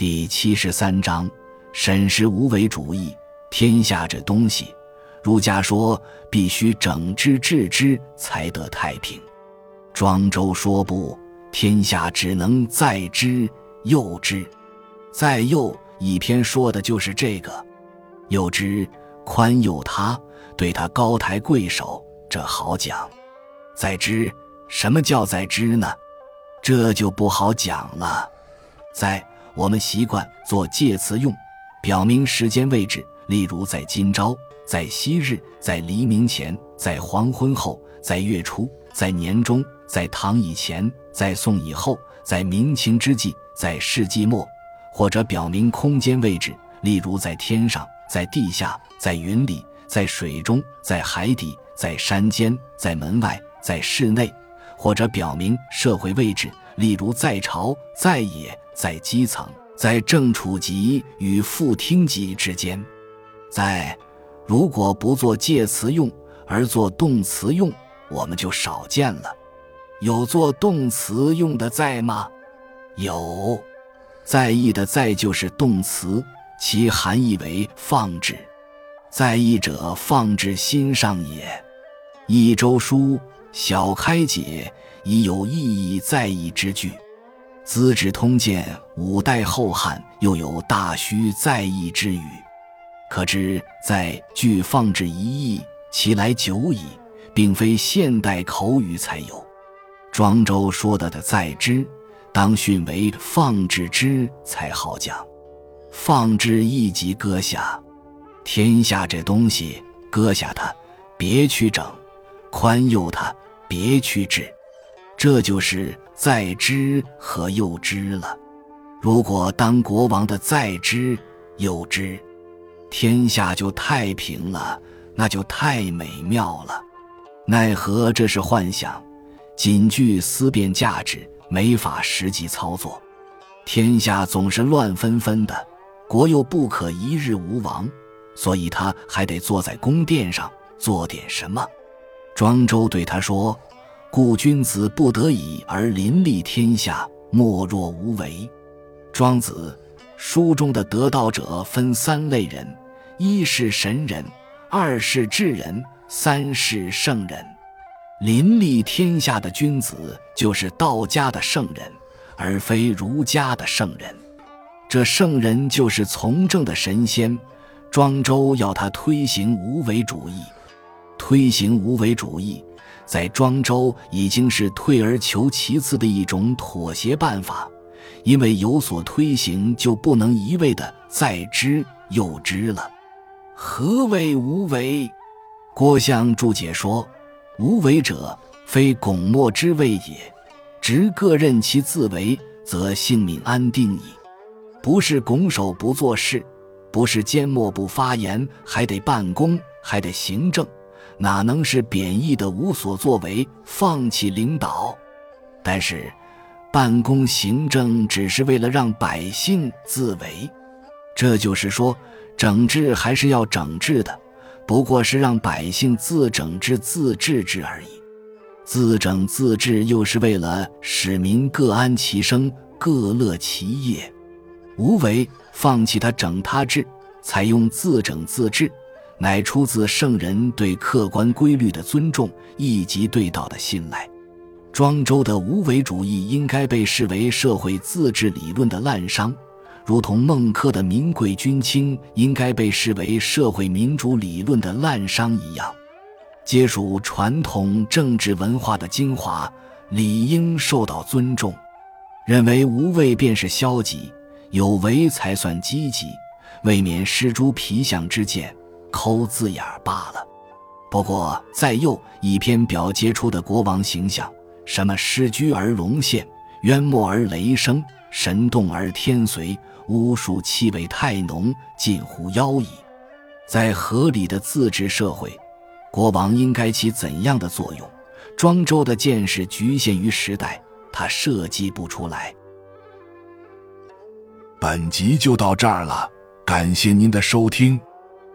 第七十三章：审视无为主义。天下这东西，儒家说必须整之治之，才得太平。庄周说不，天下只能在之佑之。在佑一篇说的就是这个，佑之宽宥他，对他高抬贵手，这好讲。在之，什么叫在之呢？这就不好讲了。在。我们习惯做介词用，表明时间位置，例如在今朝，在昔日，在黎明前，在黄昏后，在月初，在年中，在唐以前，在宋以后，在明清之际，在世纪末，或者表明空间位置，例如在天上，在地下，在云里，在水中，在海底，在山间，在门外，在室内，或者表明社会位置，例如在朝，在野。在基层，在正处级与副厅级之间，在如果不做介词用而做动词用，我们就少见了。有做动词用的在吗？有，在意的在就是动词，其含义为放置。在意者，放置心上也。一周书小开解，已有意义在意之句。《资治通鉴》五代后汉又有大虚在意之语，可知在具放置一义，其来久矣，并非现代口语才有。庄周说的的在之，当训为放置之才好讲。放置一即搁下，天下这东西，搁下它，别去整；宽宥它，别去治。这就是在之和又之了。如果当国王的在之又之，天下就太平了，那就太美妙了。奈何这是幻想，仅具思辨价值，没法实际操作。天下总是乱纷纷的，国又不可一日无王，所以他还得坐在宫殿上做点什么。庄周对他说。故君子不得已而临立天下，莫若无为。庄子书中的得道者分三类人：一是神人，二是智人，三是圣人。临立天下的君子就是道家的圣人，而非儒家的圣人。这圣人就是从政的神仙。庄周要他推行无为主义，推行无为主义。在庄周已经是退而求其次的一种妥协办法，因为有所推行，就不能一味的在之又之了。何谓无为？郭象注解说：“无为者，非拱墨之谓也。直各任其自为，则性命安定矣。不是拱手不做事，不是缄默不发言，还得办公，还得行政。”哪能是贬义的无所作为、放弃领导？但是，办公行政只是为了让百姓自为，这就是说，整治还是要整治的，不过是让百姓自整治、自治治而已。自整自治又是为了使民各安其生、各乐其业。无为，放弃他整他治，采用自整自治。乃出自圣人对客观规律的尊重，以及对道的信赖。庄周的无为主义应该被视为社会自治理论的滥觞，如同孟轲的民贵君轻应该被视为社会民主理论的滥觞一样。皆属传统政治文化的精华，理应受到尊重。认为无为便是消极，有为才算积极，未免失诸皮相之见。抠字眼罢了。不过在右一篇表杰出的国王形象，什么失居而龙现，渊没而雷声，神动而天随，巫术气味太浓，近乎妖异。在合理的自治社会，国王应该起怎样的作用？庄周的见识局限于时代，他设计不出来。本集就到这儿了，感谢您的收听。